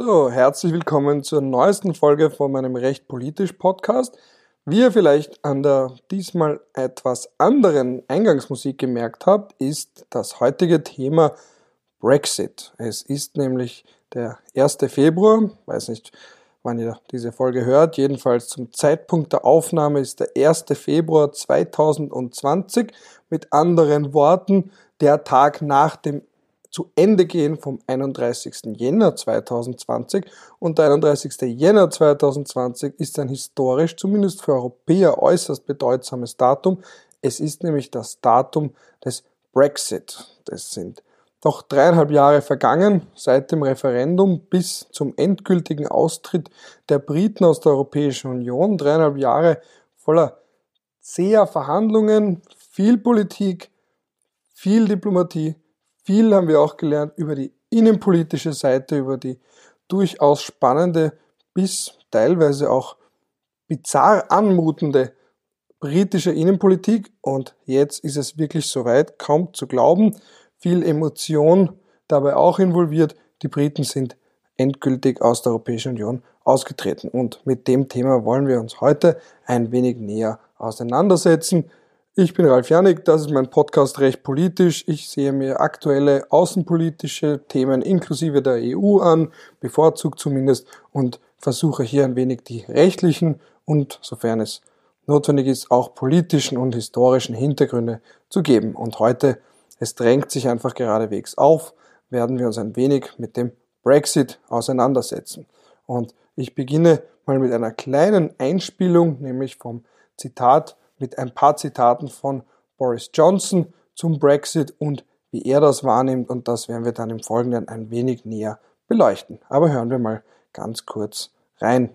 So, herzlich willkommen zur neuesten Folge von meinem Recht politisch Podcast. Wie ihr vielleicht an der diesmal etwas anderen Eingangsmusik gemerkt habt, ist das heutige Thema Brexit. Es ist nämlich der 1. Februar, weiß nicht, wann ihr diese Folge hört, jedenfalls zum Zeitpunkt der Aufnahme ist der 1. Februar 2020. Mit anderen Worten, der Tag nach dem zu Ende gehen vom 31. Jänner 2020 und der 31. Jänner 2020 ist ein historisch, zumindest für Europäer, äußerst bedeutsames Datum. Es ist nämlich das Datum des Brexit. Das sind doch dreieinhalb Jahre vergangen seit dem Referendum bis zum endgültigen Austritt der Briten aus der Europäischen Union. Dreieinhalb Jahre voller zäher Verhandlungen, viel Politik, viel Diplomatie, viel haben wir auch gelernt über die innenpolitische Seite, über die durchaus spannende bis teilweise auch bizarr anmutende britische Innenpolitik. Und jetzt ist es wirklich soweit, kaum zu glauben. Viel Emotion dabei auch involviert. Die Briten sind endgültig aus der Europäischen Union ausgetreten. Und mit dem Thema wollen wir uns heute ein wenig näher auseinandersetzen. Ich bin Ralf Janik, das ist mein Podcast Recht politisch. Ich sehe mir aktuelle außenpolitische Themen inklusive der EU an, bevorzugt zumindest, und versuche hier ein wenig die rechtlichen und, sofern es notwendig ist, auch politischen und historischen Hintergründe zu geben. Und heute, es drängt sich einfach geradewegs auf, werden wir uns ein wenig mit dem Brexit auseinandersetzen. Und ich beginne mal mit einer kleinen Einspielung, nämlich vom Zitat mit ein paar Zitaten von Boris Johnson zum Brexit und wie er das wahrnimmt und das werden wir dann im Folgenden ein wenig näher beleuchten. Aber hören wir mal ganz kurz rein.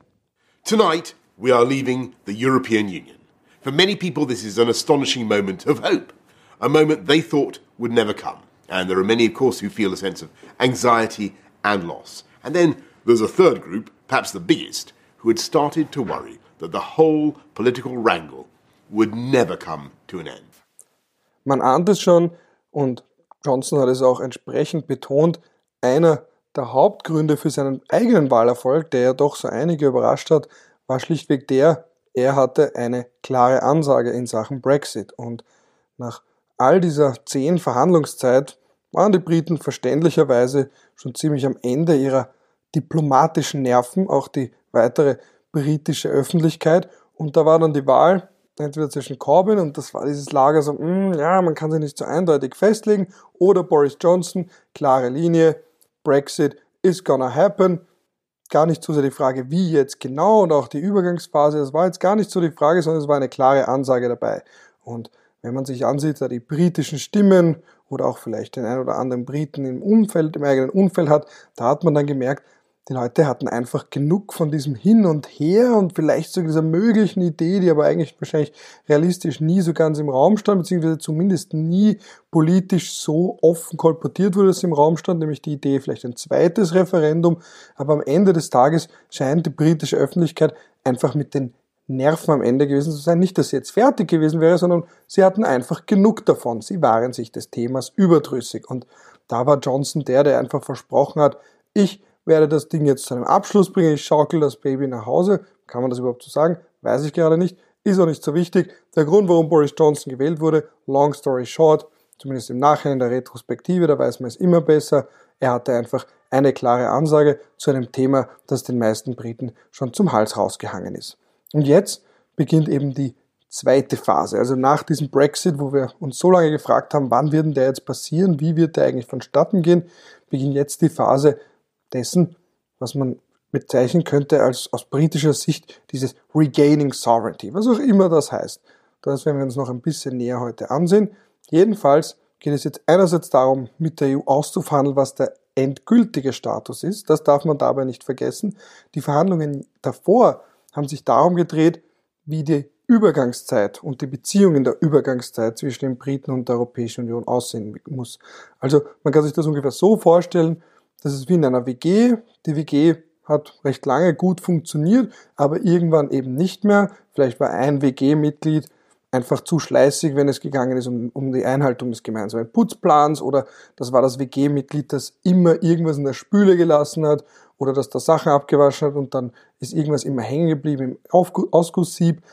Tonight we are leaving the European Union. For many people this is an astonishing moment of hope, a moment they thought would never come. And there are many of course who feel a sense of anxiety and loss. And then there's a third group, perhaps the biggest, who had started to worry that the whole political wrangle would never come to an end. Man ahnt es schon und Johnson hat es auch entsprechend betont, einer der Hauptgründe für seinen eigenen Wahlerfolg, der ja doch so einige überrascht hat, war schlichtweg der, er hatte eine klare Ansage in Sachen Brexit. Und nach all dieser zehn Verhandlungszeit waren die Briten verständlicherweise schon ziemlich am Ende ihrer diplomatischen Nerven, auch die weitere britische Öffentlichkeit. Und da war dann die Wahl entweder zwischen Corbyn und das war dieses Lager so, mh, hm, ja, man kann sich nicht so eindeutig festlegen, oder Boris Johnson, klare Linie, Brexit is gonna happen. Gar nicht so sehr die Frage, wie jetzt genau und auch die Übergangsphase, das war jetzt gar nicht so die Frage, sondern es war eine klare Ansage dabei. Und wenn man sich ansieht, da die britischen Stimmen oder auch vielleicht den ein oder anderen Briten im Umfeld, im eigenen Umfeld hat, da hat man dann gemerkt, die Leute hatten einfach genug von diesem Hin und Her und vielleicht sogar dieser möglichen Idee, die aber eigentlich wahrscheinlich realistisch nie so ganz im Raum stand, beziehungsweise zumindest nie politisch so offen kolportiert wurde, dass sie im Raum stand, nämlich die Idee vielleicht ein zweites Referendum. Aber am Ende des Tages scheint die britische Öffentlichkeit einfach mit den Nerven am Ende gewesen zu sein. Nicht, dass sie jetzt fertig gewesen wäre, sondern sie hatten einfach genug davon. Sie waren sich des Themas überdrüssig. Und da war Johnson der, der einfach versprochen hat, ich werde das Ding jetzt zu einem Abschluss bringen, ich schaukel das Baby nach Hause. Kann man das überhaupt so sagen? Weiß ich gerade nicht. Ist auch nicht so wichtig. Der Grund, warum Boris Johnson gewählt wurde, long story short, zumindest im Nachhinein der Retrospektive, da weiß man es immer besser. Er hatte einfach eine klare Ansage zu einem Thema, das den meisten Briten schon zum Hals rausgehangen ist. Und jetzt beginnt eben die zweite Phase. Also nach diesem Brexit, wo wir uns so lange gefragt haben, wann wird denn der jetzt passieren, wie wird der eigentlich vonstatten gehen, beginnt jetzt die Phase dessen, was man bezeichnen könnte als aus britischer Sicht dieses Regaining Sovereignty, was auch immer das heißt. Das werden wir uns noch ein bisschen näher heute ansehen. Jedenfalls geht es jetzt einerseits darum, mit der EU auszuverhandeln, was der endgültige Status ist. Das darf man dabei nicht vergessen. Die Verhandlungen davor haben sich darum gedreht, wie die Übergangszeit und die Beziehung in der Übergangszeit zwischen den Briten und der Europäischen Union aussehen muss. Also man kann sich das ungefähr so vorstellen, das ist wie in einer WG. Die WG hat recht lange gut funktioniert, aber irgendwann eben nicht mehr. Vielleicht war ein WG-Mitglied einfach zu schleißig, wenn es gegangen ist um, um die Einhaltung des gemeinsamen Putzplans oder das war das WG-Mitglied, das immer irgendwas in der Spüle gelassen hat oder dass da Sachen abgewaschen hat und dann ist irgendwas immer hängen geblieben im Ausgusssieb.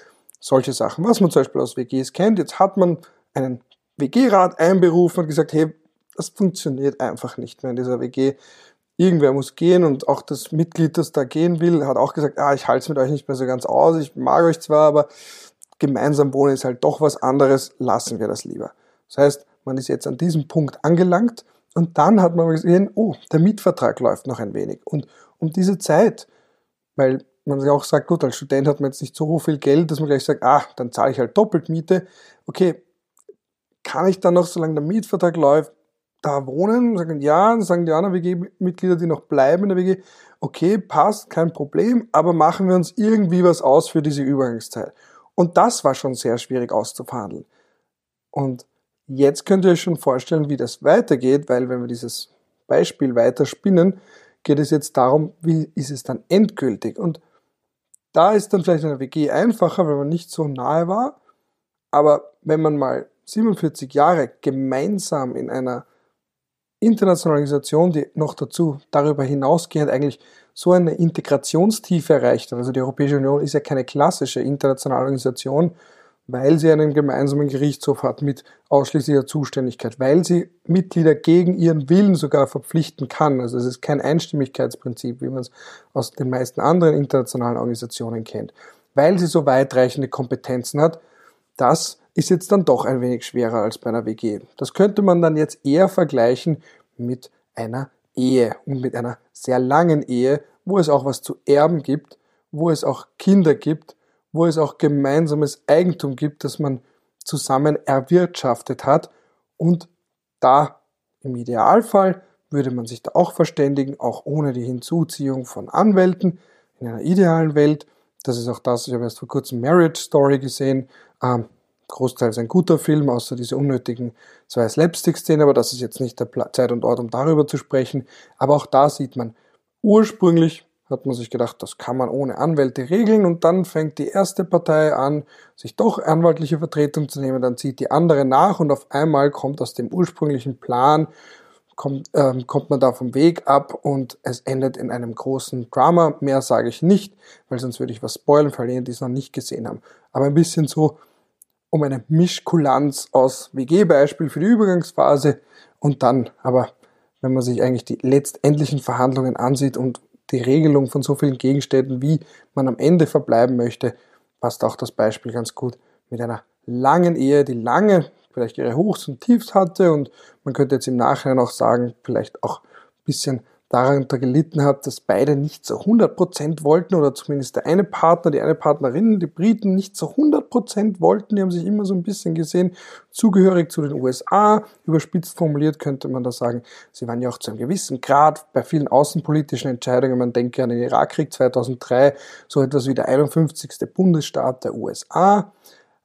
Solche Sachen, was man zum Beispiel aus WGs kennt. Jetzt hat man einen WG-Rat einberufen und gesagt, hey, das funktioniert einfach nicht mehr in dieser WG. Irgendwer muss gehen und auch das Mitglied, das da gehen will, hat auch gesagt, ah, ich halte es mit euch nicht mehr so ganz aus, ich mag euch zwar, aber gemeinsam wohnen ist halt doch was anderes, lassen wir das lieber. Das heißt, man ist jetzt an diesem Punkt angelangt und dann hat man gesehen, oh, der Mietvertrag läuft noch ein wenig. Und um diese Zeit, weil man sich auch sagt, gut, als Student hat man jetzt nicht so viel Geld, dass man gleich sagt, ah, dann zahle ich halt doppelt Miete. Okay, kann ich dann noch, solange der Mietvertrag läuft, da wohnen? Sagen ja, dann sagen die anderen WG-Mitglieder, die noch bleiben in der WG, okay, passt, kein Problem, aber machen wir uns irgendwie was aus für diese Übergangszeit. Und das war schon sehr schwierig auszuverhandeln. Und jetzt könnt ihr euch schon vorstellen, wie das weitergeht, weil wenn wir dieses Beispiel weiter spinnen, geht es jetzt darum, wie ist es dann endgültig. Und da ist dann vielleicht eine WG einfacher, weil man nicht so nahe war. Aber wenn man mal 47 Jahre gemeinsam in einer internationalen Organisation, die noch dazu darüber hinausgehend eigentlich so eine Integrationstiefe erreicht. Also die Europäische Union ist ja keine klassische internationale Organisation, weil sie einen gemeinsamen Gerichtshof hat mit ausschließlicher Zuständigkeit, weil sie Mitglieder gegen ihren Willen sogar verpflichten kann. Also es ist kein Einstimmigkeitsprinzip, wie man es aus den meisten anderen internationalen Organisationen kennt. Weil sie so weitreichende Kompetenzen hat, das ist jetzt dann doch ein wenig schwerer als bei einer WG. Das könnte man dann jetzt eher vergleichen mit einer Ehe und mit einer sehr langen Ehe, wo es auch was zu erben gibt, wo es auch Kinder gibt, wo es auch gemeinsames Eigentum gibt, das man zusammen erwirtschaftet hat und da im Idealfall würde man sich da auch verständigen, auch ohne die Hinzuziehung von Anwälten in einer idealen Welt. Das ist auch das, ich habe erst vor kurzem Marriage Story gesehen, ähm, großteils ein guter Film, außer diese unnötigen zwei Slapstick-Szenen, aber das ist jetzt nicht der Zeit und Ort, um darüber zu sprechen. Aber auch da sieht man, ursprünglich hat man sich gedacht, das kann man ohne Anwälte regeln und dann fängt die erste Partei an, sich doch anwaltliche Vertretung zu nehmen, dann zieht die andere nach und auf einmal kommt aus dem ursprünglichen Plan, kommt, ähm, kommt man da vom Weg ab und es endet in einem großen Drama. Mehr sage ich nicht, weil sonst würde ich was spoilern, für alle, die es noch nicht gesehen haben. Aber ein bisschen so um eine Mischkulanz aus WG-Beispiel für die Übergangsphase und dann aber, wenn man sich eigentlich die letztendlichen Verhandlungen ansieht und die Regelung von so vielen Gegenständen, wie man am Ende verbleiben möchte, passt auch das Beispiel ganz gut mit einer langen Ehe, die lange vielleicht ihre Hochs und Tiefs hatte und man könnte jetzt im Nachhinein auch sagen, vielleicht auch ein bisschen darunter gelitten hat, dass beide nicht zu 100% wollten oder zumindest der eine Partner, die eine Partnerin, die Briten nicht zu 100% wollten. Die haben sich immer so ein bisschen gesehen, zugehörig zu den USA. Überspitzt formuliert könnte man da sagen, sie waren ja auch zu einem gewissen Grad bei vielen außenpolitischen Entscheidungen, man denke an den Irakkrieg 2003, so etwas wie der 51. Bundesstaat der USA.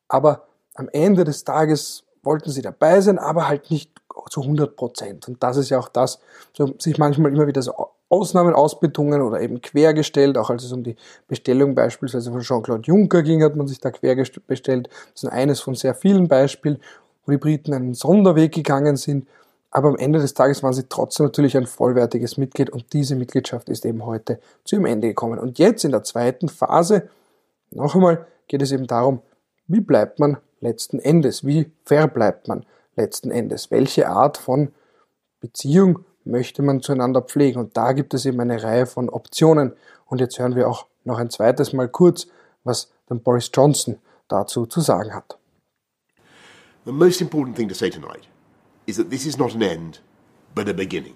Aber am Ende des Tages wollten sie dabei sein, aber halt nicht zu 100 Prozent. Und das ist ja auch das, so sich manchmal immer wieder so Ausnahmen ausbetungen oder eben quergestellt, auch als es um die Bestellung beispielsweise von Jean-Claude Juncker ging, hat man sich da querbestellt. Das ist eines von sehr vielen Beispielen, wo die Briten einen Sonderweg gegangen sind. Aber am Ende des Tages waren sie trotzdem natürlich ein vollwertiges Mitglied und diese Mitgliedschaft ist eben heute zu ihrem Ende gekommen. Und jetzt in der zweiten Phase, noch einmal, geht es eben darum, wie bleibt man letzten Endes, wie verbleibt man letzten Endes? Welche Art von Beziehung möchte man zueinander pflegen? Und da gibt es eben eine Reihe von Optionen. Und jetzt hören wir auch noch ein zweites Mal kurz, was dann Boris Johnson dazu zu sagen hat. The most important thing to say tonight is that this is not an end, but a beginning.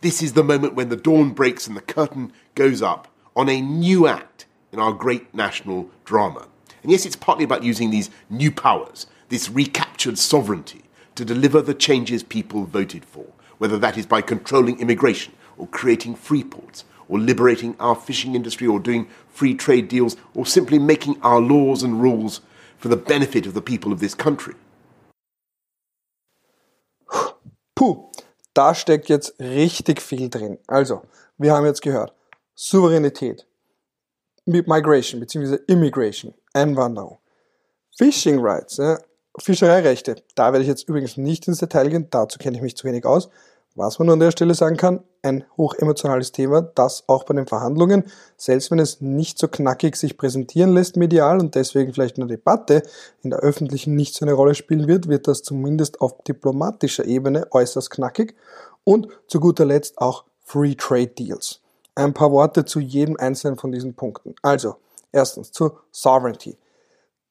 This is the moment when the dawn breaks and the curtain goes up on a new act in our great national drama. And yes, it's partly about using these new powers, this recaptured sovereignty, to deliver the changes people voted for, whether that is by controlling immigration or creating free ports or liberating our fishing industry or doing free trade deals or simply making our laws and rules for the benefit of the people of this country. Puh, da steckt jetzt richtig viel drin. Also, wir haben jetzt gehört, Souveränität, Migration bzw. Immigration, Einwanderung, Fishing Rights, ja, Fischereirechte. Da werde ich jetzt übrigens nicht ins Detail gehen, dazu kenne ich mich zu wenig aus. Was man nur an der Stelle sagen kann, ein hochemotionales Thema, das auch bei den Verhandlungen, selbst wenn es nicht so knackig sich präsentieren lässt medial und deswegen vielleicht in der Debatte in der öffentlichen nicht so eine Rolle spielen wird, wird das zumindest auf diplomatischer Ebene äußerst knackig und zu guter Letzt auch Free Trade Deals. Ein paar Worte zu jedem einzelnen von diesen Punkten. Also, erstens zur Sovereignty.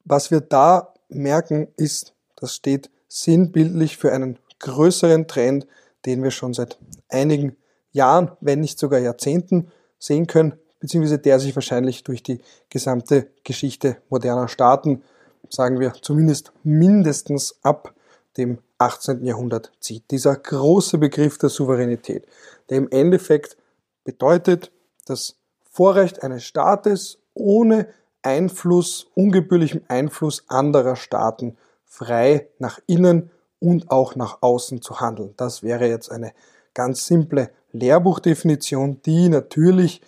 Was wir da merken ist, das steht sinnbildlich für einen größeren Trend, den wir schon seit einigen Jahren, wenn nicht sogar Jahrzehnten sehen können, beziehungsweise der sich wahrscheinlich durch die gesamte Geschichte moderner Staaten, sagen wir zumindest mindestens ab dem 18. Jahrhundert zieht. Dieser große Begriff der Souveränität, der im Endeffekt bedeutet, das Vorrecht eines Staates ohne Einfluss, ungebührlichem Einfluss anderer Staaten frei nach innen und auch nach außen zu handeln. Das wäre jetzt eine ganz simple Lehrbuchdefinition, die natürlich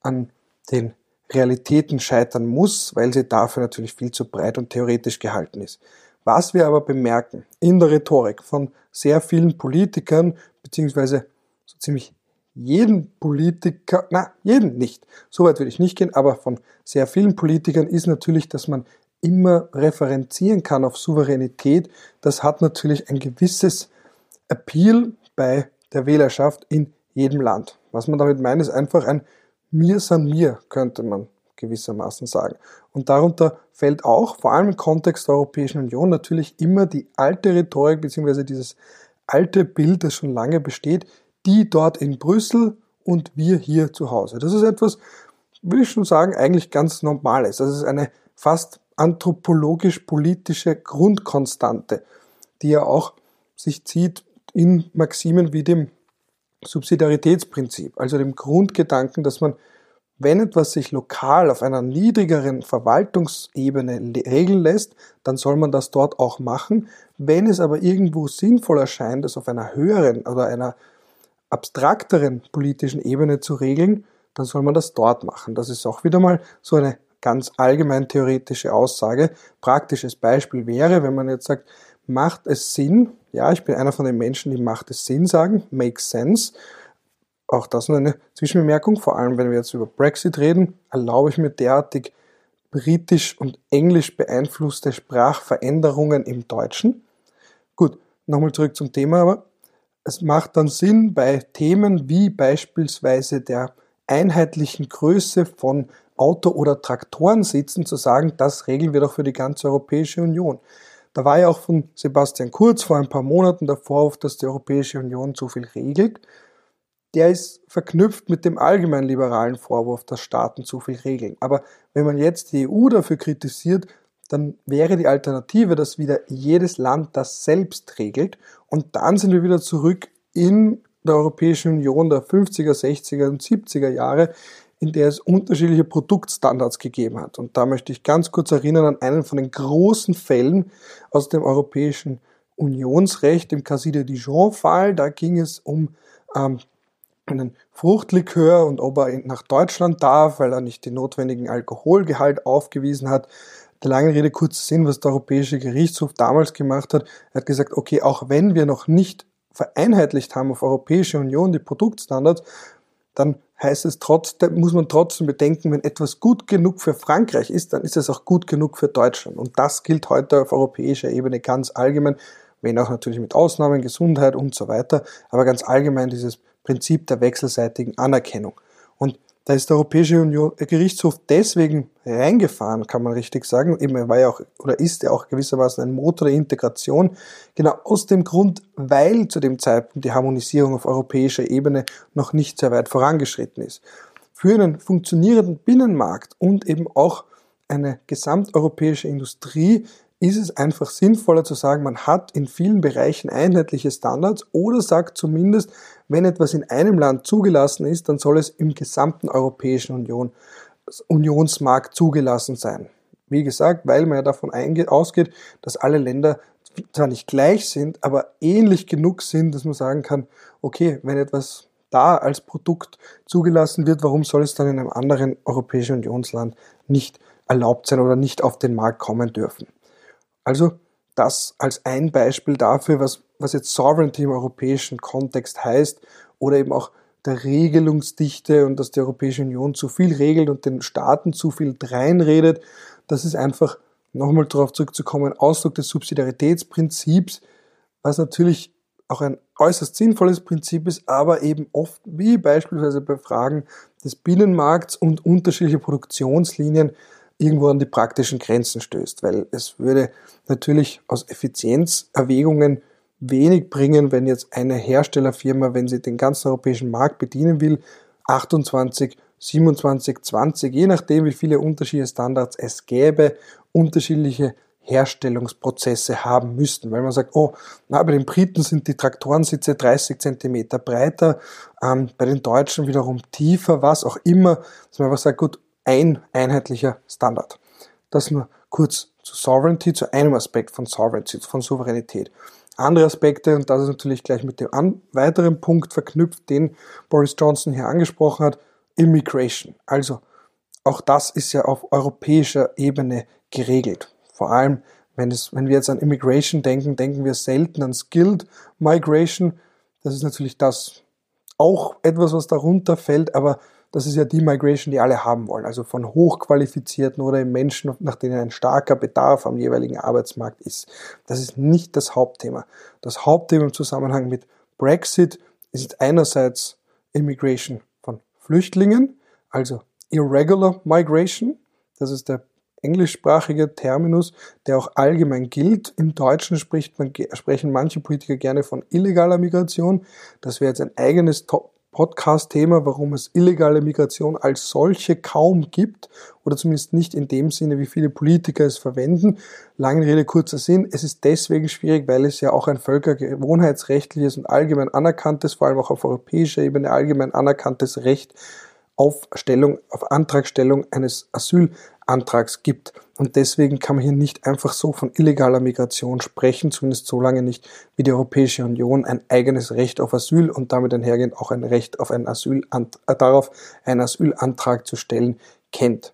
an den Realitäten scheitern muss, weil sie dafür natürlich viel zu breit und theoretisch gehalten ist. Was wir aber bemerken in der Rhetorik von sehr vielen Politikern, beziehungsweise so ziemlich jeden Politiker, na, jeden nicht, so weit würde ich nicht gehen, aber von sehr vielen Politikern ist natürlich, dass man immer referenzieren kann auf Souveränität, das hat natürlich ein gewisses Appeal bei der Wählerschaft in jedem Land. Was man damit meint, ist einfach ein Mir san mir, könnte man gewissermaßen sagen. Und darunter fällt auch, vor allem im Kontext der Europäischen Union, natürlich immer die alte Rhetorik bzw. dieses alte Bild, das schon lange besteht, die dort in Brüssel und wir hier zu Hause. Das ist etwas, würde ich schon sagen, eigentlich ganz Normales. Das ist eine fast anthropologisch-politische Grundkonstante, die ja auch sich zieht in Maximen wie dem Subsidiaritätsprinzip, also dem Grundgedanken, dass man, wenn etwas sich lokal auf einer niedrigeren Verwaltungsebene regeln lässt, dann soll man das dort auch machen. Wenn es aber irgendwo sinnvoll erscheint, es auf einer höheren oder einer abstrakteren politischen Ebene zu regeln, dann soll man das dort machen. Das ist auch wieder mal so eine ganz allgemein theoretische Aussage. Praktisches Beispiel wäre, wenn man jetzt sagt, macht es Sinn? Ja, ich bin einer von den Menschen, die macht es Sinn sagen, makes sense. Auch das nur eine Zwischenbemerkung, vor allem wenn wir jetzt über Brexit reden, erlaube ich mir derartig britisch und englisch beeinflusste Sprachveränderungen im Deutschen. Gut, nochmal zurück zum Thema, aber es macht dann Sinn bei Themen wie beispielsweise der einheitlichen Größe von Auto- oder Traktorensitzen zu sagen, das regeln wir doch für die ganze Europäische Union. Da war ja auch von Sebastian Kurz vor ein paar Monaten der Vorwurf, dass die Europäische Union zu viel regelt. Der ist verknüpft mit dem allgemein liberalen Vorwurf, dass Staaten zu viel regeln. Aber wenn man jetzt die EU dafür kritisiert, dann wäre die Alternative, dass wieder jedes Land das selbst regelt. Und dann sind wir wieder zurück in der Europäischen Union der 50er, 60er und 70er Jahre, in der es unterschiedliche Produktstandards gegeben hat. Und da möchte ich ganz kurz erinnern an einen von den großen Fällen aus dem Europäischen Unionsrecht, dem Cassis de Dijon-Fall. Da ging es um ähm, einen Fruchtlikör und ob er nach Deutschland darf, weil er nicht den notwendigen Alkoholgehalt aufgewiesen hat. Der lange Rede, kurzer Sinn, was der Europäische Gerichtshof damals gemacht hat, er hat gesagt, okay, auch wenn wir noch nicht vereinheitlicht haben auf Europäische Union die Produktstandards, dann heißt es trotzdem, muss man trotzdem bedenken, wenn etwas gut genug für Frankreich ist, dann ist es auch gut genug für Deutschland. Und das gilt heute auf europäischer Ebene ganz allgemein, wenn auch natürlich mit Ausnahmen, Gesundheit und so weiter, aber ganz allgemein dieses Prinzip der wechselseitigen Anerkennung. Da ist der Europäische Union, äh, Gerichtshof deswegen reingefahren, kann man richtig sagen. Eben, er war ja auch, oder ist ja auch gewissermaßen ein Motor der Integration. Genau aus dem Grund, weil zu dem Zeitpunkt die Harmonisierung auf europäischer Ebene noch nicht sehr weit vorangeschritten ist. Für einen funktionierenden Binnenmarkt und eben auch eine gesamteuropäische Industrie ist es einfach sinnvoller zu sagen, man hat in vielen Bereichen einheitliche Standards oder sagt zumindest, wenn etwas in einem Land zugelassen ist, dann soll es im gesamten Europäischen Union, Unionsmarkt zugelassen sein. Wie gesagt, weil man ja davon ausgeht, dass alle Länder zwar nicht gleich sind, aber ähnlich genug sind, dass man sagen kann, okay, wenn etwas da als Produkt zugelassen wird, warum soll es dann in einem anderen Europäischen Unionsland nicht erlaubt sein oder nicht auf den Markt kommen dürfen? Also das als ein Beispiel dafür, was, was jetzt Sovereignty im europäischen Kontext heißt oder eben auch der Regelungsdichte und dass die Europäische Union zu viel regelt und den Staaten zu viel dreinredet. Das ist einfach, nochmal darauf zurückzukommen, Ausdruck des Subsidiaritätsprinzips, was natürlich auch ein äußerst sinnvolles Prinzip ist, aber eben oft, wie beispielsweise bei Fragen des Binnenmarkts und unterschiedlicher Produktionslinien, irgendwo an die praktischen Grenzen stößt, weil es würde natürlich aus Effizienzerwägungen wenig bringen, wenn jetzt eine Herstellerfirma, wenn sie den ganzen europäischen Markt bedienen will, 28, 27, 20, je nachdem wie viele unterschiedliche Standards es gäbe, unterschiedliche Herstellungsprozesse haben müssten, weil man sagt, oh, na, bei den Briten sind die Traktorensitze 30 Zentimeter breiter, ähm, bei den Deutschen wiederum tiefer, was auch immer, dass man einfach sagt, gut, ein einheitlicher Standard. Das nur kurz zu Sovereignty, zu einem Aspekt von Sovereignty, von Souveränität. Andere Aspekte, und das ist natürlich gleich mit dem weiteren Punkt verknüpft, den Boris Johnson hier angesprochen hat, Immigration. Also auch das ist ja auf europäischer Ebene geregelt. Vor allem, wenn, es, wenn wir jetzt an Immigration denken, denken wir selten an Skilled Migration. Das ist natürlich das auch etwas, was darunter fällt, aber das ist ja die Migration, die alle haben wollen. Also von hochqualifizierten oder Menschen, nach denen ein starker Bedarf am jeweiligen Arbeitsmarkt ist. Das ist nicht das Hauptthema. Das Hauptthema im Zusammenhang mit Brexit ist einerseits Immigration von Flüchtlingen, also Irregular Migration. Das ist der englischsprachige Terminus, der auch allgemein gilt. Im Deutschen man, sprechen manche Politiker gerne von illegaler Migration. Das wäre jetzt ein eigenes Podcast-Thema, warum es illegale Migration als solche kaum gibt oder zumindest nicht in dem Sinne, wie viele Politiker es verwenden. Lange Rede, kurzer Sinn. Es ist deswegen schwierig, weil es ja auch ein völkergewohnheitsrechtliches und allgemein anerkanntes, vor allem auch auf europäischer Ebene allgemein anerkanntes Recht auf Stellung, auf Antragstellung eines Asylantrags gibt. Und deswegen kann man hier nicht einfach so von illegaler Migration sprechen, zumindest so lange nicht, wie die Europäische Union ein eigenes Recht auf Asyl und damit einhergehend auch ein Recht auf einen Asylant äh, darauf, einen Asylantrag zu stellen, kennt.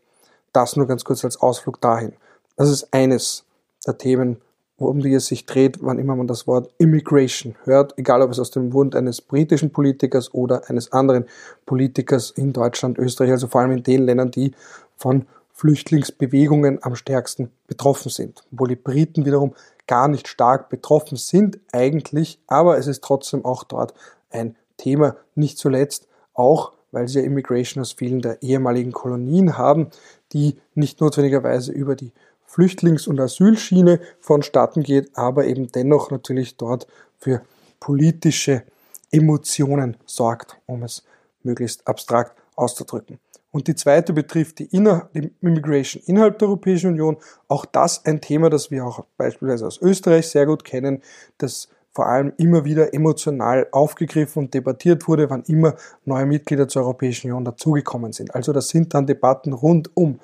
Das nur ganz kurz als Ausflug dahin. Das ist eines der Themen, um die es sich dreht, wann immer man das Wort Immigration hört, egal ob es aus dem Mund eines britischen Politikers oder eines anderen Politikers in Deutschland, Österreich, also vor allem in den Ländern, die von Flüchtlingsbewegungen am stärksten betroffen sind. Obwohl die Briten wiederum gar nicht stark betroffen sind eigentlich, aber es ist trotzdem auch dort ein Thema, nicht zuletzt auch, weil sie ja Immigration aus vielen der ehemaligen Kolonien haben, die nicht notwendigerweise über die Flüchtlings- und Asylschiene vonstatten geht, aber eben dennoch natürlich dort für politische Emotionen sorgt, um es möglichst abstrakt auszudrücken. Und die zweite betrifft die, Inner die Immigration innerhalb der Europäischen Union. Auch das ein Thema, das wir auch beispielsweise aus Österreich sehr gut kennen, das vor allem immer wieder emotional aufgegriffen und debattiert wurde, wann immer neue Mitglieder zur Europäischen Union dazugekommen sind. Also das sind dann Debatten rund um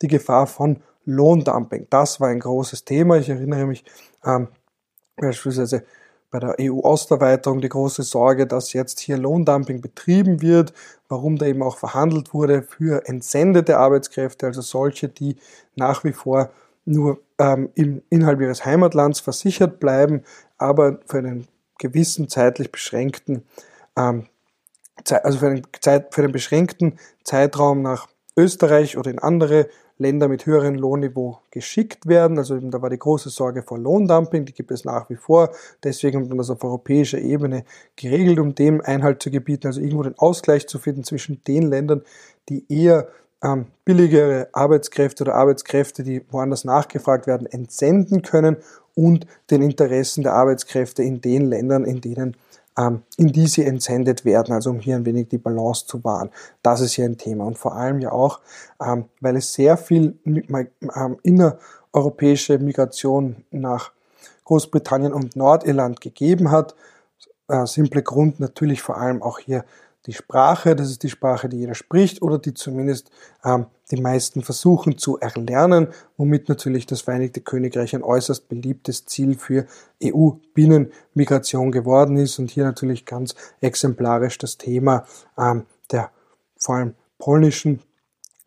die Gefahr von Lohndumping. Das war ein großes Thema. Ich erinnere mich ähm, beispielsweise bei der EU-Osterweiterung die große Sorge, dass jetzt hier Lohndumping betrieben wird, warum da eben auch verhandelt wurde für entsendete Arbeitskräfte, also solche, die nach wie vor nur ähm, im Inhalt ihres Heimatlands versichert bleiben, aber für einen gewissen zeitlich beschränkten, ähm, also für einen, Zeit, für einen beschränkten Zeitraum nach Österreich oder in andere Länder mit höherem Lohnniveau geschickt werden. Also eben, da war die große Sorge vor Lohndumping, die gibt es nach wie vor. Deswegen hat man das auf europäischer Ebene geregelt, um dem Einhalt zu gebieten, also irgendwo den Ausgleich zu finden zwischen den Ländern, die eher ähm, billigere Arbeitskräfte oder Arbeitskräfte, die woanders nachgefragt werden, entsenden können und den Interessen der Arbeitskräfte in den Ländern, in denen in die sie entsendet werden, also um hier ein wenig die Balance zu wahren. Das ist hier ein Thema und vor allem ja auch, ähm, weil es sehr viel ähm, innereuropäische Migration nach Großbritannien und Nordirland gegeben hat. Äh, simple Grund natürlich vor allem auch hier die Sprache, das ist die Sprache, die jeder spricht oder die zumindest ähm, die meisten versuchen zu erlernen, womit natürlich das Vereinigte Königreich ein äußerst beliebtes Ziel für EU-Binnenmigration geworden ist und hier natürlich ganz exemplarisch das Thema ähm, der vor allem polnischen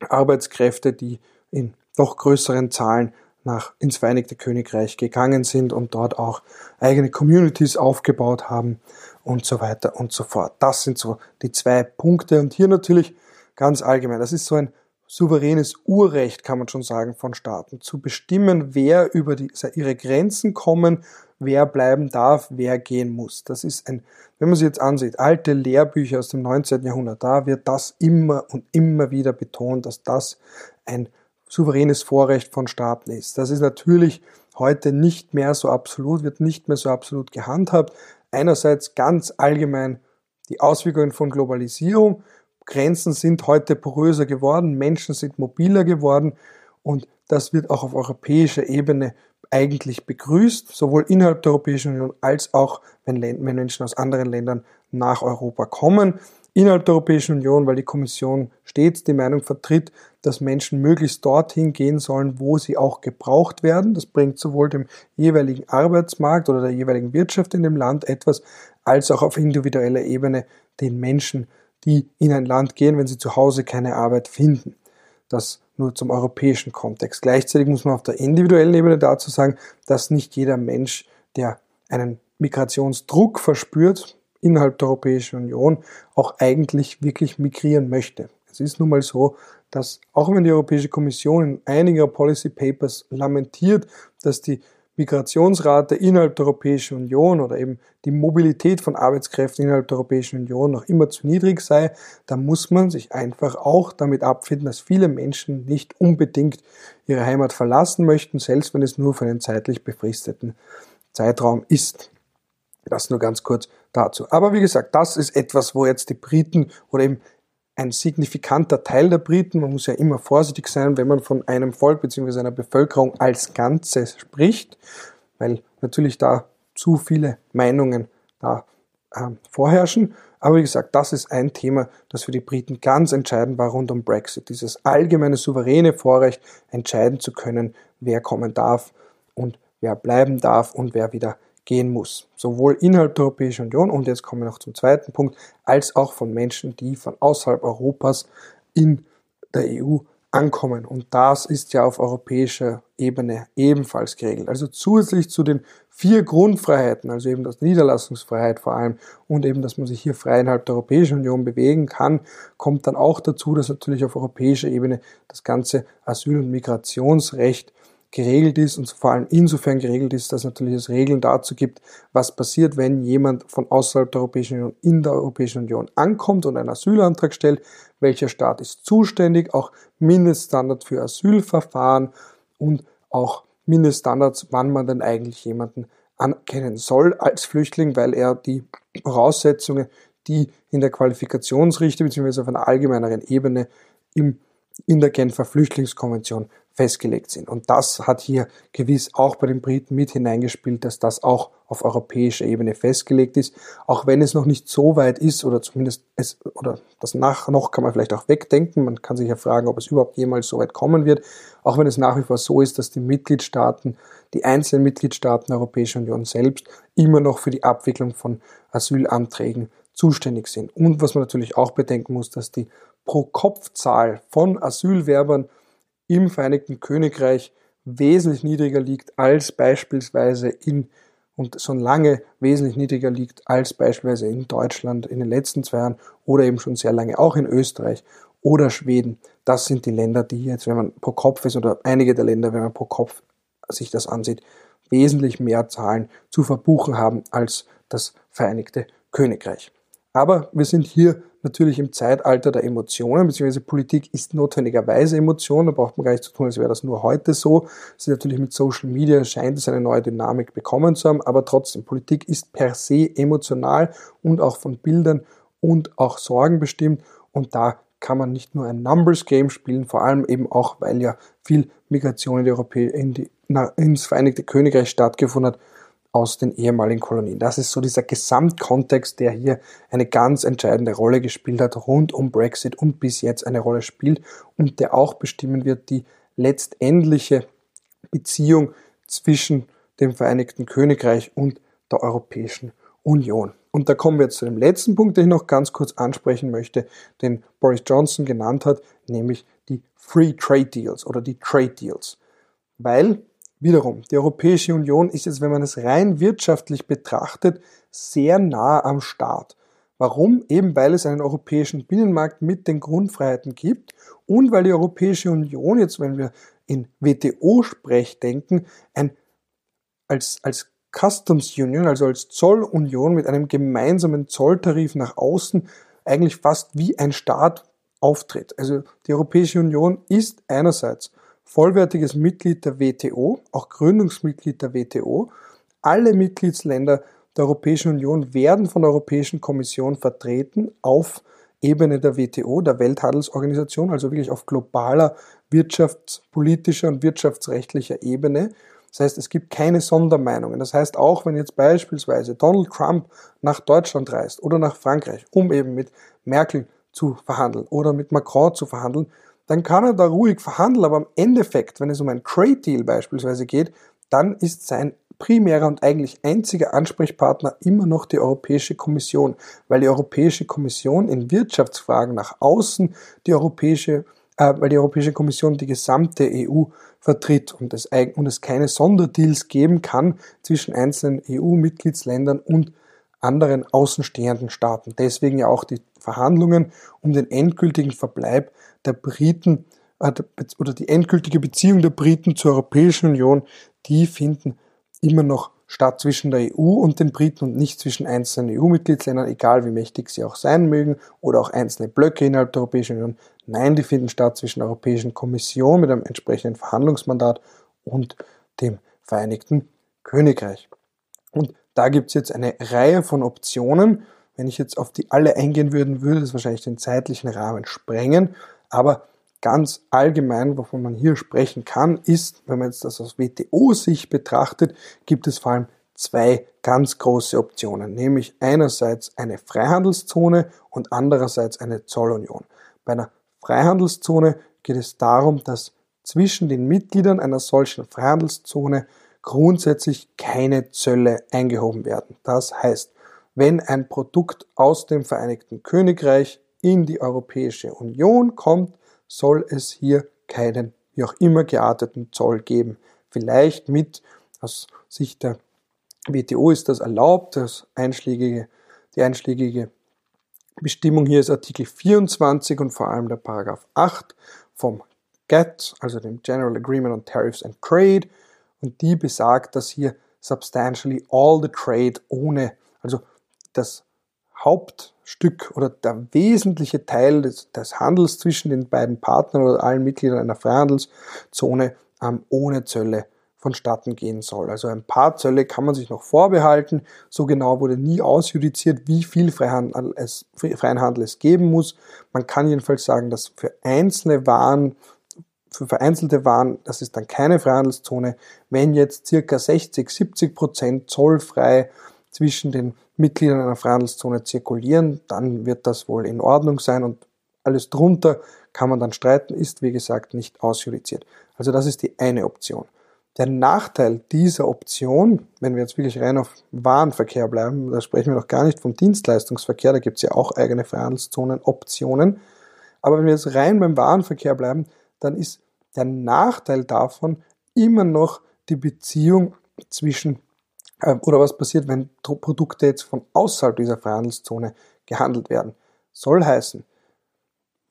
Arbeitskräfte, die in doch größeren Zahlen nach ins Vereinigte Königreich gegangen sind und dort auch eigene Communities aufgebaut haben und so weiter und so fort. Das sind so die zwei Punkte und hier natürlich ganz allgemein. Das ist so ein souveränes Urrecht, kann man schon sagen, von Staaten, zu bestimmen, wer über die, ihre Grenzen kommen, wer bleiben darf, wer gehen muss. Das ist ein, wenn man sich jetzt ansieht, alte Lehrbücher aus dem 19. Jahrhundert, da wird das immer und immer wieder betont, dass das ein souveränes Vorrecht von Staaten ist. Das ist natürlich heute nicht mehr so absolut, wird nicht mehr so absolut gehandhabt. Einerseits ganz allgemein die Auswirkungen von Globalisierung. Grenzen sind heute poröser geworden, Menschen sind mobiler geworden und das wird auch auf europäischer Ebene eigentlich begrüßt, sowohl innerhalb der Europäischen Union als auch, wenn, Menschen aus anderen Ländern nach Europa kommen innerhalb der Europäischen Union, weil die Kommission stets die Meinung vertritt, dass Menschen möglichst dorthin gehen sollen, wo sie auch gebraucht werden. Das bringt sowohl dem jeweiligen Arbeitsmarkt oder der jeweiligen Wirtschaft in dem Land etwas, als auch auf individueller Ebene den Menschen, die in ein Land gehen, wenn sie zu Hause keine Arbeit finden. Das nur zum europäischen Kontext. Gleichzeitig muss man auf der individuellen Ebene dazu sagen, dass nicht jeder Mensch, der einen Migrationsdruck verspürt, innerhalb der Europäischen Union auch eigentlich wirklich migrieren möchte. Es ist nun mal so, dass auch wenn die Europäische Kommission in einiger Policy Papers lamentiert, dass die Migrationsrate innerhalb der Europäischen Union oder eben die Mobilität von Arbeitskräften innerhalb der Europäischen Union noch immer zu niedrig sei, dann muss man sich einfach auch damit abfinden, dass viele Menschen nicht unbedingt ihre Heimat verlassen möchten, selbst wenn es nur für einen zeitlich befristeten Zeitraum ist. Das nur ganz kurz dazu. Aber wie gesagt, das ist etwas, wo jetzt die Briten oder eben ein signifikanter Teil der Briten, man muss ja immer vorsichtig sein, wenn man von einem Volk bzw. einer Bevölkerung als Ganzes spricht, weil natürlich da zu viele Meinungen da äh, vorherrschen. Aber wie gesagt, das ist ein Thema, das für die Briten ganz entscheidend war rund um Brexit. Dieses allgemeine souveräne Vorrecht, entscheiden zu können, wer kommen darf und wer bleiben darf und wer wieder gehen muss. Sowohl innerhalb der Europäischen Union, und jetzt kommen wir noch zum zweiten Punkt, als auch von Menschen, die von außerhalb Europas in der EU ankommen. Und das ist ja auf europäischer Ebene ebenfalls geregelt. Also zusätzlich zu den vier Grundfreiheiten, also eben das Niederlassungsfreiheit vor allem und eben, dass man sich hier frei innerhalb der Europäischen Union bewegen kann, kommt dann auch dazu, dass natürlich auf europäischer Ebene das ganze Asyl- und Migrationsrecht geregelt ist und vor allem insofern geregelt ist, dass natürlich es Regeln dazu gibt, was passiert, wenn jemand von außerhalb der Europäischen Union in der Europäischen Union ankommt und einen Asylantrag stellt, welcher Staat ist zuständig, auch Mindeststandards für Asylverfahren und auch Mindeststandards, wann man denn eigentlich jemanden anerkennen soll als Flüchtling, weil er die Voraussetzungen, die in der Qualifikationsrichte bzw. auf einer allgemeineren Ebene im, in der Genfer Flüchtlingskonvention festgelegt sind. Und das hat hier gewiss auch bei den Briten mit hineingespielt, dass das auch auf europäischer Ebene festgelegt ist, auch wenn es noch nicht so weit ist oder zumindest es oder das nach noch kann man vielleicht auch wegdenken. Man kann sich ja fragen, ob es überhaupt jemals so weit kommen wird, auch wenn es nach wie vor so ist, dass die Mitgliedstaaten, die einzelnen Mitgliedstaaten der Europäischen Union selbst immer noch für die Abwicklung von Asylanträgen zuständig sind. Und was man natürlich auch bedenken muss, dass die Pro-Kopf-Zahl von Asylwerbern im Vereinigten Königreich wesentlich niedriger liegt als beispielsweise in und schon lange wesentlich niedriger liegt als beispielsweise in Deutschland in den letzten zwei Jahren oder eben schon sehr lange auch in Österreich oder Schweden. Das sind die Länder, die jetzt, wenn man pro Kopf ist, oder einige der Länder, wenn man pro Kopf sich das ansieht, wesentlich mehr Zahlen zu verbuchen haben als das Vereinigte Königreich. Aber wir sind hier natürlich im Zeitalter der Emotionen, beziehungsweise Politik ist notwendigerweise Emotion, da braucht man gar nicht zu tun, als wäre das nur heute so. Es ist natürlich mit Social Media scheint es eine neue Dynamik bekommen zu haben, aber trotzdem, Politik ist per se emotional und auch von Bildern und auch Sorgen bestimmt und da kann man nicht nur ein Numbers Game spielen, vor allem eben auch, weil ja viel Migration in die Europä in die, na, ins Vereinigte Königreich stattgefunden hat, aus den ehemaligen Kolonien. Das ist so dieser Gesamtkontext, der hier eine ganz entscheidende Rolle gespielt hat rund um Brexit und bis jetzt eine Rolle spielt und der auch bestimmen wird die letztendliche Beziehung zwischen dem Vereinigten Königreich und der Europäischen Union. Und da kommen wir jetzt zu dem letzten Punkt, den ich noch ganz kurz ansprechen möchte, den Boris Johnson genannt hat, nämlich die Free Trade Deals oder die Trade Deals. Weil Wiederum, die Europäische Union ist jetzt, wenn man es rein wirtschaftlich betrachtet, sehr nah am Staat. Warum? Eben weil es einen europäischen Binnenmarkt mit den Grundfreiheiten gibt und weil die Europäische Union jetzt, wenn wir in WTO-Sprech denken, ein, als, als Customs Union, also als Zollunion mit einem gemeinsamen Zolltarif nach außen, eigentlich fast wie ein Staat auftritt. Also die Europäische Union ist einerseits vollwertiges Mitglied der WTO, auch Gründungsmitglied der WTO. Alle Mitgliedsländer der Europäischen Union werden von der Europäischen Kommission vertreten auf Ebene der WTO, der Welthandelsorganisation, also wirklich auf globaler wirtschaftspolitischer und wirtschaftsrechtlicher Ebene. Das heißt, es gibt keine Sondermeinungen. Das heißt, auch wenn jetzt beispielsweise Donald Trump nach Deutschland reist oder nach Frankreich, um eben mit Merkel zu verhandeln oder mit Macron zu verhandeln, dann kann er da ruhig verhandeln, aber im Endeffekt, wenn es um ein Trade Deal beispielsweise geht, dann ist sein primärer und eigentlich einziger Ansprechpartner immer noch die Europäische Kommission, weil die Europäische Kommission in Wirtschaftsfragen nach außen die Europäische, äh, weil die Europäische Kommission die gesamte EU vertritt und es, und es keine Sonderdeals geben kann zwischen einzelnen EU-Mitgliedsländern und anderen außenstehenden Staaten. Deswegen ja auch die Verhandlungen um den endgültigen Verbleib der Briten äh, oder die endgültige Beziehung der Briten zur Europäischen Union, die finden immer noch statt zwischen der EU und den Briten und nicht zwischen einzelnen EU-Mitgliedsländern, egal wie mächtig sie auch sein mögen, oder auch einzelne Blöcke innerhalb der Europäischen Union. Nein, die finden statt zwischen der Europäischen Kommission mit einem entsprechenden Verhandlungsmandat und dem Vereinigten Königreich. Und da gibt es jetzt eine Reihe von Optionen. Wenn ich jetzt auf die alle eingehen würde, würde es wahrscheinlich den zeitlichen Rahmen sprengen. Aber ganz allgemein, wovon man hier sprechen kann, ist, wenn man jetzt das aus WTO-Sicht betrachtet, gibt es vor allem zwei ganz große Optionen, nämlich einerseits eine Freihandelszone und andererseits eine Zollunion. Bei einer Freihandelszone geht es darum, dass zwischen den Mitgliedern einer solchen Freihandelszone grundsätzlich keine Zölle eingehoben werden. Das heißt, wenn ein Produkt aus dem Vereinigten Königreich in die Europäische Union kommt, soll es hier keinen wie auch immer gearteten Zoll geben. Vielleicht mit, aus Sicht der WTO ist das erlaubt, das einschlägige, die einschlägige Bestimmung hier ist Artikel 24 und vor allem der Paragraph 8 vom GATT, also dem General Agreement on Tariffs and Trade, und die besagt, dass hier substantially all the trade ohne, also das Hauptstück oder der wesentliche Teil des, des Handels zwischen den beiden Partnern oder allen Mitgliedern einer Freihandelszone ähm, ohne Zölle vonstatten gehen soll. Also ein paar Zölle kann man sich noch vorbehalten. So genau wurde nie ausjudiziert, wie viel Freihandel es, freien Handel es geben muss. Man kann jedenfalls sagen, dass für einzelne Waren für vereinzelte Waren, das ist dann keine Freihandelszone. Wenn jetzt circa 60, 70 Prozent zollfrei zwischen den Mitgliedern einer Freihandelszone zirkulieren, dann wird das wohl in Ordnung sein und alles drunter kann man dann streiten, ist wie gesagt nicht ausjudiziert. Also das ist die eine Option. Der Nachteil dieser Option, wenn wir jetzt wirklich rein auf Warenverkehr bleiben, da sprechen wir noch gar nicht vom Dienstleistungsverkehr, da gibt es ja auch eigene Freihandelszonen, Optionen, aber wenn wir jetzt rein beim Warenverkehr bleiben, dann ist der Nachteil davon immer noch die Beziehung zwischen oder was passiert, wenn Produkte jetzt von außerhalb dieser Freihandelszone gehandelt werden. Soll heißen,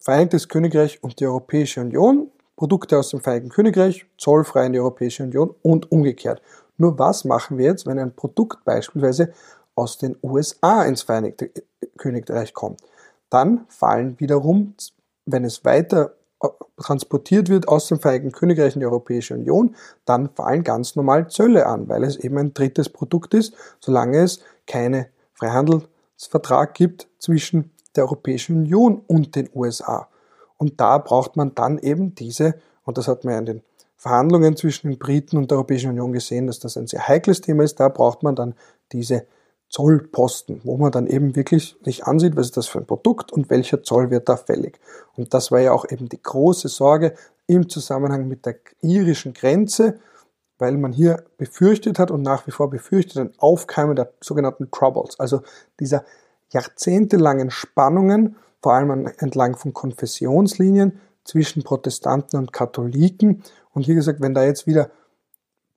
Vereinigtes Königreich und die Europäische Union, Produkte aus dem Vereinigten Königreich zollfrei in die Europäische Union und umgekehrt. Nur was machen wir jetzt, wenn ein Produkt beispielsweise aus den USA ins Vereinigte Königreich kommt? Dann fallen wiederum, wenn es weiter transportiert wird aus dem Vereinigten Königreich in die Europäische Union, dann fallen ganz normal Zölle an, weil es eben ein drittes Produkt ist, solange es keinen Freihandelsvertrag gibt zwischen der Europäischen Union und den USA. Und da braucht man dann eben diese, und das hat man ja in den Verhandlungen zwischen den Briten und der Europäischen Union gesehen, dass das ein sehr heikles Thema ist, da braucht man dann diese Zollposten, wo man dann eben wirklich sich ansieht, was ist das für ein Produkt und welcher Zoll wird da fällig. Und das war ja auch eben die große Sorge im Zusammenhang mit der irischen Grenze, weil man hier befürchtet hat und nach wie vor befürchtet ein Aufkeimen der sogenannten Troubles, also dieser jahrzehntelangen Spannungen, vor allem entlang von Konfessionslinien zwischen Protestanten und Katholiken. Und hier gesagt, wenn da jetzt wieder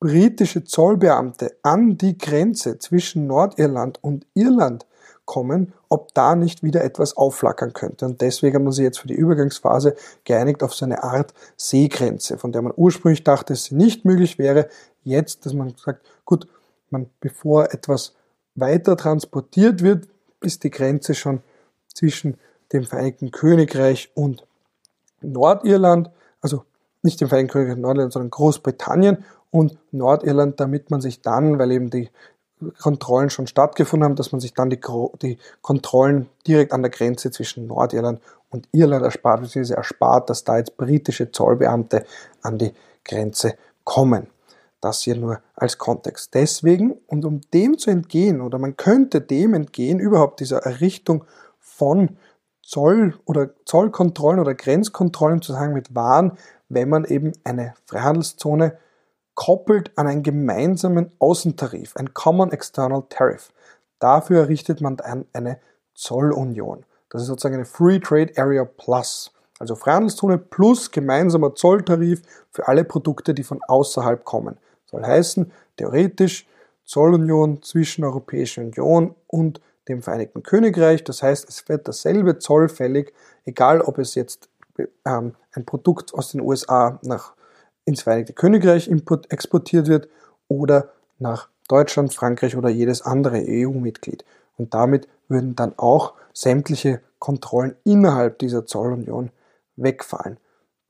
britische Zollbeamte an die Grenze zwischen Nordirland und Irland kommen, ob da nicht wieder etwas aufflackern könnte. Und deswegen haben wir sich jetzt für die Übergangsphase geeinigt auf so eine Art Seegrenze, von der man ursprünglich dachte, sie nicht möglich wäre. Jetzt, dass man sagt, gut, man, bevor etwas weiter transportiert wird, ist die Grenze schon zwischen dem Vereinigten Königreich und Nordirland, also nicht dem Vereinigten Königreich Nordirland, sondern Großbritannien und Nordirland, damit man sich dann, weil eben die Kontrollen schon stattgefunden haben, dass man sich dann die, die Kontrollen direkt an der Grenze zwischen Nordirland und Irland erspart, beziehungsweise erspart, dass da jetzt britische Zollbeamte an die Grenze kommen. Das hier nur als Kontext. Deswegen, und um dem zu entgehen, oder man könnte dem entgehen, überhaupt dieser Errichtung von Zoll- oder Zollkontrollen oder Grenzkontrollen im Zusammenhang mit Waren, wenn man eben eine Freihandelszone koppelt an einen gemeinsamen Außentarif, ein Common External Tariff. Dafür errichtet man dann eine Zollunion. Das ist sozusagen eine Free Trade Area Plus. Also Freihandelszone plus gemeinsamer Zolltarif für alle Produkte, die von außerhalb kommen. Soll heißen, theoretisch Zollunion zwischen Europäischer Union und dem Vereinigten Königreich. Das heißt, es wird dasselbe Zoll fällig, egal ob es jetzt ähm, ein Produkt aus den USA nach ins Vereinigte Königreich exportiert wird oder nach Deutschland, Frankreich oder jedes andere EU-Mitglied. Und damit würden dann auch sämtliche Kontrollen innerhalb dieser Zollunion wegfallen.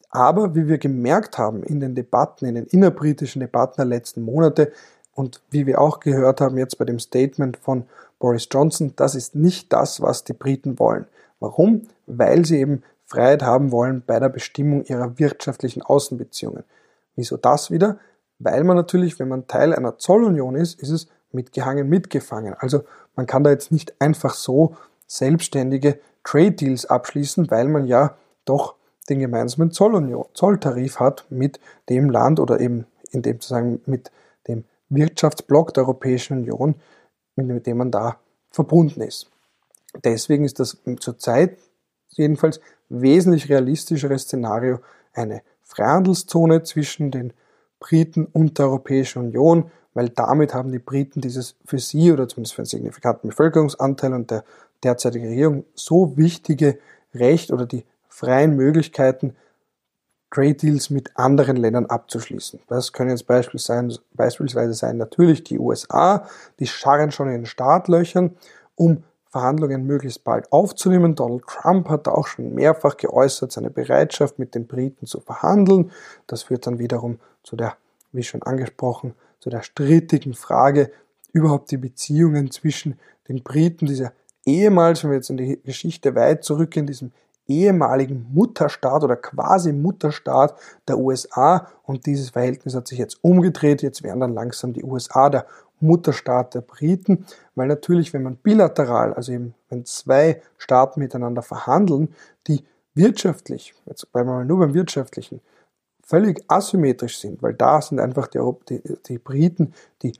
Aber wie wir gemerkt haben in den Debatten, in den innerbritischen Debatten der letzten Monate und wie wir auch gehört haben jetzt bei dem Statement von Boris Johnson, das ist nicht das, was die Briten wollen. Warum? Weil sie eben Freiheit haben wollen bei der Bestimmung ihrer wirtschaftlichen Außenbeziehungen. Wieso das wieder? Weil man natürlich, wenn man Teil einer Zollunion ist, ist es mitgehangen, mitgefangen. Also man kann da jetzt nicht einfach so selbstständige Trade Deals abschließen, weil man ja doch den gemeinsamen Zollunion, Zolltarif hat mit dem Land oder eben in dem Zusammenhang mit dem Wirtschaftsblock der Europäischen Union, mit dem man da verbunden ist. Deswegen ist das zurzeit jedenfalls wesentlich realistischere Szenario eine Freihandelszone zwischen den Briten und der Europäischen Union, weil damit haben die Briten dieses für sie oder zumindest für einen signifikanten Bevölkerungsanteil und der derzeitigen Regierung so wichtige Recht oder die freien Möglichkeiten, Trade Deals mit anderen Ländern abzuschließen. Das können jetzt beispielsweise sein natürlich die USA, die scharren schon in den Startlöchern, um Verhandlungen möglichst bald aufzunehmen. Donald Trump hat auch schon mehrfach geäußert, seine Bereitschaft mit den Briten zu verhandeln. Das führt dann wiederum zu der, wie schon angesprochen, zu der strittigen Frage, überhaupt die Beziehungen zwischen den Briten, dieser ehemals, wenn wir jetzt in die Geschichte weit zurückgehen, diesem ehemaligen Mutterstaat oder quasi Mutterstaat der USA und dieses Verhältnis hat sich jetzt umgedreht. Jetzt werden dann langsam die USA der Mutterstaat der Briten, weil natürlich, wenn man bilateral, also eben wenn zwei Staaten miteinander verhandeln, die wirtschaftlich, jetzt bleiben wir mal nur beim wirtschaftlichen, völlig asymmetrisch sind, weil da sind einfach die, die, die Briten die,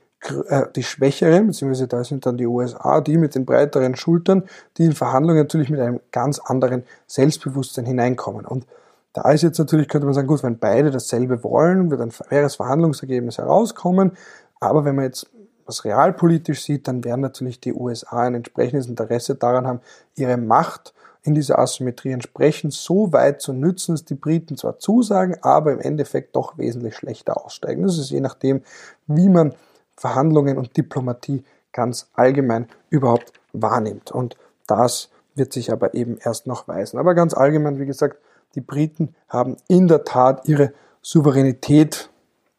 äh, die Schwächeren, beziehungsweise da sind dann die USA, die mit den breiteren Schultern, die in Verhandlungen natürlich mit einem ganz anderen Selbstbewusstsein hineinkommen. Und da ist jetzt natürlich, könnte man sagen, gut, wenn beide dasselbe wollen, wird ein faires Verhandlungsergebnis herauskommen. Aber wenn man jetzt was realpolitisch sieht, dann werden natürlich die USA ein entsprechendes Interesse daran haben, ihre Macht in dieser Asymmetrie entsprechend so weit zu nützen, dass die Briten zwar zusagen, aber im Endeffekt doch wesentlich schlechter aussteigen. Das ist je nachdem, wie man Verhandlungen und Diplomatie ganz allgemein überhaupt wahrnimmt. Und das wird sich aber eben erst noch weisen. Aber ganz allgemein, wie gesagt, die Briten haben in der Tat ihre Souveränität,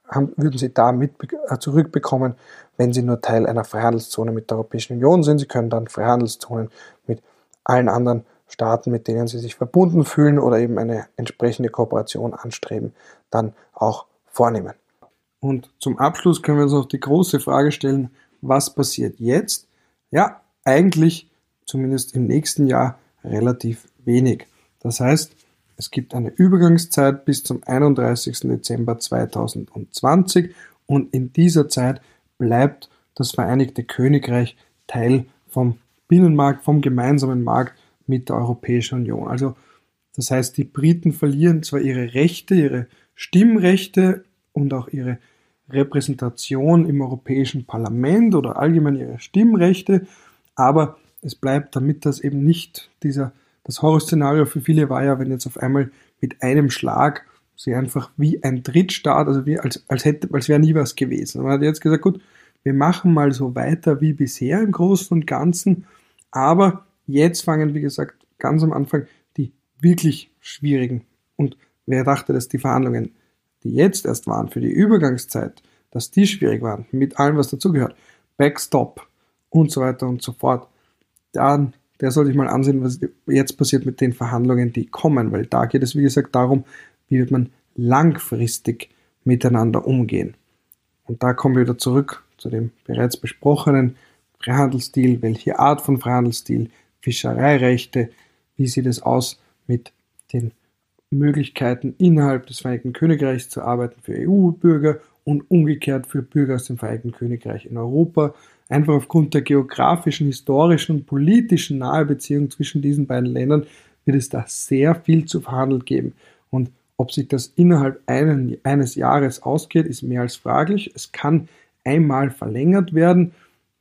haben, würden sie da mit äh, zurückbekommen, wenn sie nur Teil einer Freihandelszone mit der Europäischen Union sind. Sie können dann Freihandelszonen mit allen anderen Staaten, mit denen sie sich verbunden fühlen oder eben eine entsprechende Kooperation anstreben, dann auch vornehmen. Und zum Abschluss können wir uns noch die große Frage stellen, was passiert jetzt? Ja, eigentlich zumindest im nächsten Jahr relativ wenig. Das heißt, es gibt eine Übergangszeit bis zum 31. Dezember 2020 und in dieser Zeit bleibt das Vereinigte Königreich Teil vom Binnenmarkt, vom gemeinsamen Markt mit der Europäischen Union. Also das heißt, die Briten verlieren zwar ihre Rechte, ihre Stimmrechte und auch ihre Repräsentation im Europäischen Parlament oder allgemein ihre Stimmrechte, aber es bleibt, damit das eben nicht dieser, das Horrorszenario für viele war ja, wenn jetzt auf einmal mit einem Schlag sie einfach wie ein Drittstaat, also wie, als, als, hätte, als wäre nie was gewesen. Man hat jetzt gesagt, gut, wir machen mal so weiter wie bisher im Großen und Ganzen, aber jetzt fangen, wie gesagt, ganz am Anfang die wirklich schwierigen. Und wer dachte, dass die Verhandlungen, die jetzt erst waren für die Übergangszeit, dass die schwierig waren, mit allem, was dazugehört, Backstop und so weiter und so fort, dann der soll sich mal ansehen, was jetzt passiert mit den Verhandlungen, die kommen, weil da geht es, wie gesagt, darum, wie wird man langfristig miteinander umgehen. Und da kommen wir wieder zurück zu dem bereits besprochenen Freihandelsstil, welche Art von Freihandelsstil, Fischereirechte, wie sieht es aus mit den Möglichkeiten innerhalb des Vereinigten Königreichs zu arbeiten für EU-Bürger und umgekehrt für Bürger aus dem Vereinigten Königreich in Europa. Einfach aufgrund der geografischen, historischen und politischen Nahebeziehung zwischen diesen beiden Ländern wird es da sehr viel zu verhandeln geben. Und ob sich das innerhalb einen, eines Jahres ausgeht, ist mehr als fraglich. Es kann einmal verlängert werden.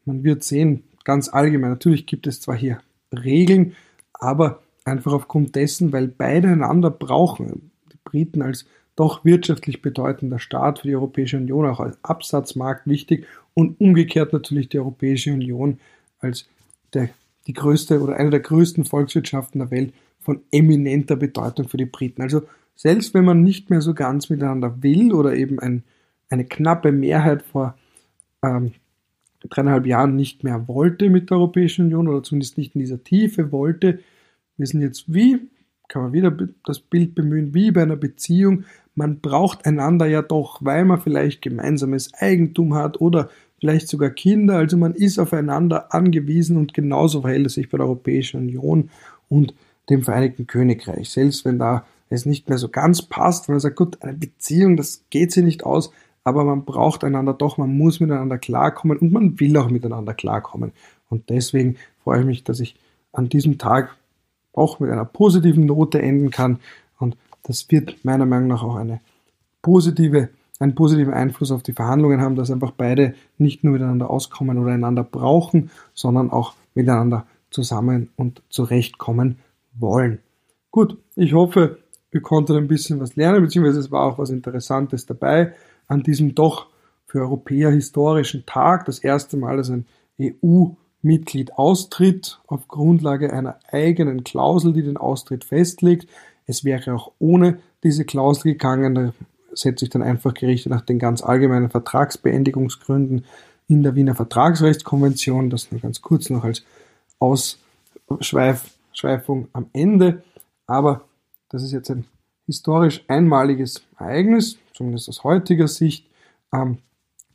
Man wird sehen, ganz allgemein, natürlich gibt es zwar hier Regeln, aber einfach aufgrund dessen, weil beide einander brauchen. Die Briten als doch wirtschaftlich bedeutender Staat für die Europäische Union, auch als Absatzmarkt wichtig und umgekehrt natürlich die Europäische Union als der, die größte oder eine der größten Volkswirtschaften der Welt von eminenter Bedeutung für die Briten. Also selbst wenn man nicht mehr so ganz miteinander will oder eben ein, eine knappe Mehrheit vor ähm, dreieinhalb Jahren nicht mehr wollte mit der Europäischen Union oder zumindest nicht in dieser Tiefe wollte, wir sind jetzt wie, kann man wieder das Bild bemühen, wie bei einer Beziehung. Man braucht einander ja doch, weil man vielleicht gemeinsames Eigentum hat oder vielleicht sogar Kinder. Also man ist aufeinander angewiesen und genauso verhält es sich bei der Europäischen Union und dem Vereinigten Königreich. Selbst wenn da es nicht mehr so ganz passt, wenn man sagt, gut, eine Beziehung, das geht sich nicht aus, aber man braucht einander doch, man muss miteinander klarkommen und man will auch miteinander klarkommen. Und deswegen freue ich mich, dass ich an diesem Tag auch mit einer positiven Note enden kann. Und das wird meiner Meinung nach auch eine positive, einen positiven Einfluss auf die Verhandlungen haben, dass einfach beide nicht nur miteinander auskommen oder einander brauchen, sondern auch miteinander zusammen und zurechtkommen wollen. Gut, ich hoffe, ihr konntet ein bisschen was lernen, beziehungsweise es war auch was Interessantes dabei an diesem doch für Europäer historischen Tag. Das erste Mal, dass ein EU Mitglied austritt auf Grundlage einer eigenen Klausel, die den Austritt festlegt. Es wäre auch ohne diese Klausel gegangen. Da setzt sich dann einfach Gerichte nach den ganz allgemeinen Vertragsbeendigungsgründen in der Wiener Vertragsrechtskonvention. Das nur ganz kurz noch als Ausschweifung am Ende. Aber das ist jetzt ein historisch einmaliges Ereignis, zumindest aus heutiger Sicht. Ähm,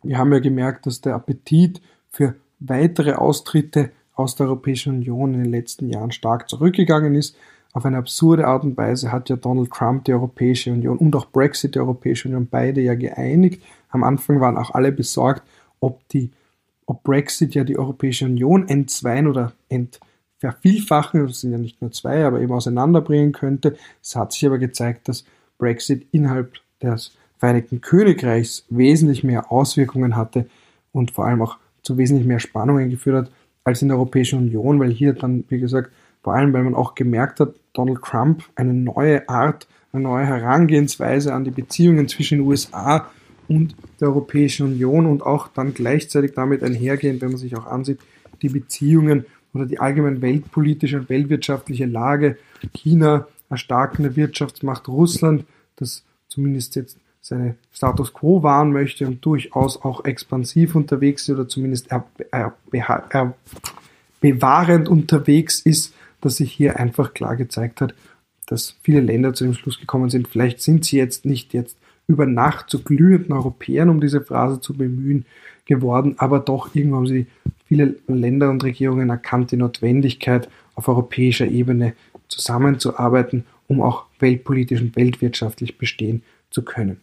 wir haben ja gemerkt, dass der Appetit für weitere Austritte aus der Europäischen Union in den letzten Jahren stark zurückgegangen ist. Auf eine absurde Art und Weise hat ja Donald Trump die Europäische Union und auch Brexit die Europäische Union beide ja geeinigt. Am Anfang waren auch alle besorgt, ob die ob Brexit ja die Europäische Union entzweien oder entvervielfachen, das sind ja nicht nur zwei, aber eben auseinanderbringen könnte. Es hat sich aber gezeigt, dass Brexit innerhalb des Vereinigten Königreichs wesentlich mehr Auswirkungen hatte und vor allem auch zu wesentlich mehr Spannungen geführt hat als in der Europäischen Union, weil hier dann, wie gesagt, vor allem, weil man auch gemerkt hat, Donald Trump eine neue Art, eine neue Herangehensweise an die Beziehungen zwischen den USA und der Europäischen Union und auch dann gleichzeitig damit einhergehend, wenn man sich auch ansieht, die Beziehungen oder die allgemein weltpolitische und weltwirtschaftliche Lage, China, erstarkende Wirtschaftsmacht Russland, das zumindest jetzt seine Status quo wahren möchte und durchaus auch expansiv unterwegs ist oder zumindest er, er, er, bewahrend unterwegs ist, dass sich hier einfach klar gezeigt hat, dass viele Länder zu dem Schluss gekommen sind, vielleicht sind sie jetzt nicht jetzt über Nacht zu glühenden Europäern, um diese Phrase zu bemühen, geworden, aber doch irgendwann haben sie viele Länder und Regierungen erkannt die Notwendigkeit, auf europäischer Ebene zusammenzuarbeiten, um auch weltpolitisch und weltwirtschaftlich bestehen zu können.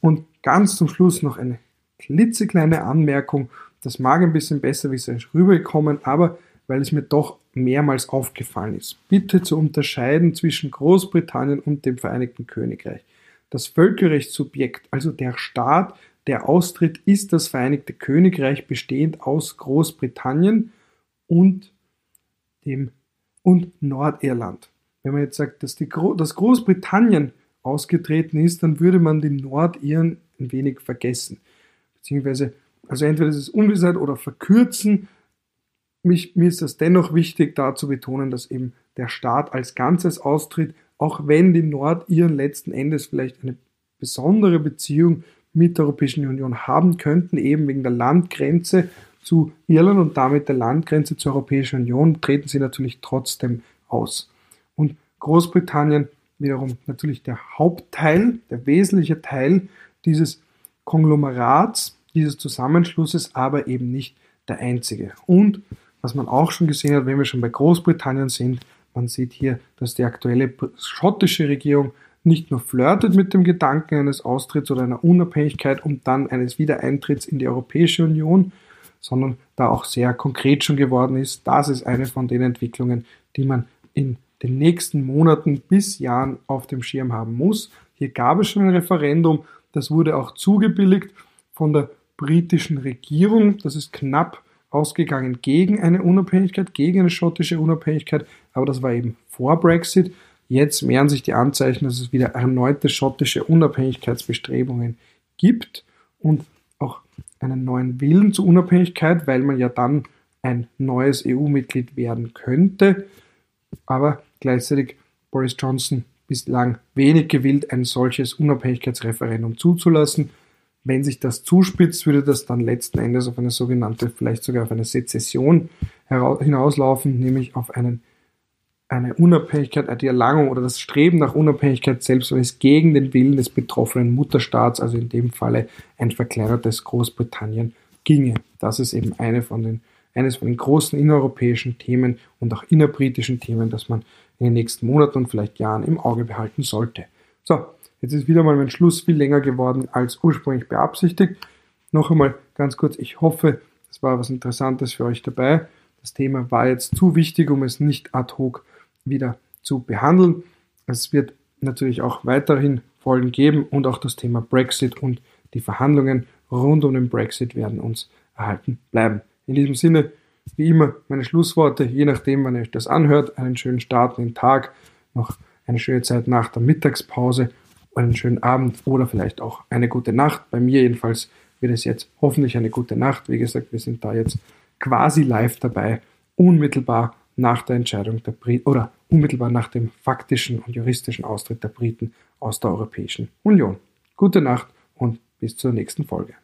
Und ganz zum Schluss noch eine klitzekleine Anmerkung. Das mag ein bisschen besser wie es rübergekommen, aber weil es mir doch mehrmals aufgefallen ist. Bitte zu unterscheiden zwischen Großbritannien und dem Vereinigten Königreich. Das Völkerrechtssubjekt, also der Staat, der Austritt ist das Vereinigte Königreich bestehend aus Großbritannien und dem und Nordirland. Wenn man jetzt sagt, dass, die, dass Großbritannien ausgetreten ist, dann würde man die Nordiren ein wenig vergessen. Beziehungsweise, also entweder ist es Unwissenheit oder verkürzen. Mich, mir ist das dennoch wichtig, da zu betonen, dass eben der Staat als Ganzes austritt, auch wenn die Nordiren letzten Endes vielleicht eine besondere Beziehung mit der Europäischen Union haben könnten, eben wegen der Landgrenze zu Irland und damit der Landgrenze zur Europäischen Union, treten sie natürlich trotzdem aus. Und Großbritannien wiederum natürlich der Hauptteil, der wesentliche Teil dieses Konglomerats, dieses Zusammenschlusses, aber eben nicht der einzige. Und was man auch schon gesehen hat, wenn wir schon bei Großbritannien sind, man sieht hier, dass die aktuelle schottische Regierung nicht nur flirtet mit dem Gedanken eines Austritts oder einer Unabhängigkeit und dann eines Wiedereintritts in die Europäische Union, sondern da auch sehr konkret schon geworden ist. Das ist eine von den Entwicklungen, die man in den nächsten Monaten bis Jahren auf dem Schirm haben muss. Hier gab es schon ein Referendum, das wurde auch zugebilligt von der britischen Regierung. Das ist knapp ausgegangen gegen eine Unabhängigkeit, gegen eine schottische Unabhängigkeit, aber das war eben vor Brexit. Jetzt mehren sich die Anzeichen, dass es wieder erneute schottische Unabhängigkeitsbestrebungen gibt und auch einen neuen Willen zur Unabhängigkeit, weil man ja dann ein neues EU-Mitglied werden könnte. Aber gleichzeitig Boris Johnson bislang wenig gewillt, ein solches Unabhängigkeitsreferendum zuzulassen. Wenn sich das zuspitzt, würde das dann letzten Endes auf eine sogenannte, vielleicht sogar auf eine Sezession hinauslaufen, nämlich auf einen eine Unabhängigkeit, die Erlangung oder das Streben nach Unabhängigkeit selbst, wenn es gegen den Willen des betroffenen Mutterstaats, also in dem Falle ein verkleinertes Großbritannien, ginge. Das ist eben eine von den, eines von den großen innereuropäischen Themen und auch innerbritischen Themen, das man in den nächsten Monaten und vielleicht Jahren im Auge behalten sollte. So, jetzt ist wieder mal mein Schluss viel länger geworden als ursprünglich beabsichtigt. Noch einmal ganz kurz, ich hoffe, es war was Interessantes für euch dabei. Das Thema war jetzt zu wichtig, um es nicht ad hoc wieder zu behandeln. Es wird natürlich auch weiterhin Folgen geben und auch das Thema Brexit und die Verhandlungen rund um den Brexit werden uns erhalten bleiben. In diesem Sinne, wie immer, meine Schlussworte, je nachdem, wann ihr euch das anhört, einen schönen Start in den Tag, noch eine schöne Zeit nach der Mittagspause, einen schönen Abend oder vielleicht auch eine gute Nacht. Bei mir jedenfalls wird es jetzt hoffentlich eine gute Nacht. Wie gesagt, wir sind da jetzt quasi live dabei, unmittelbar nach der Entscheidung der Briten oder unmittelbar nach dem faktischen und juristischen Austritt der Briten aus der Europäischen Union. Gute Nacht und bis zur nächsten Folge.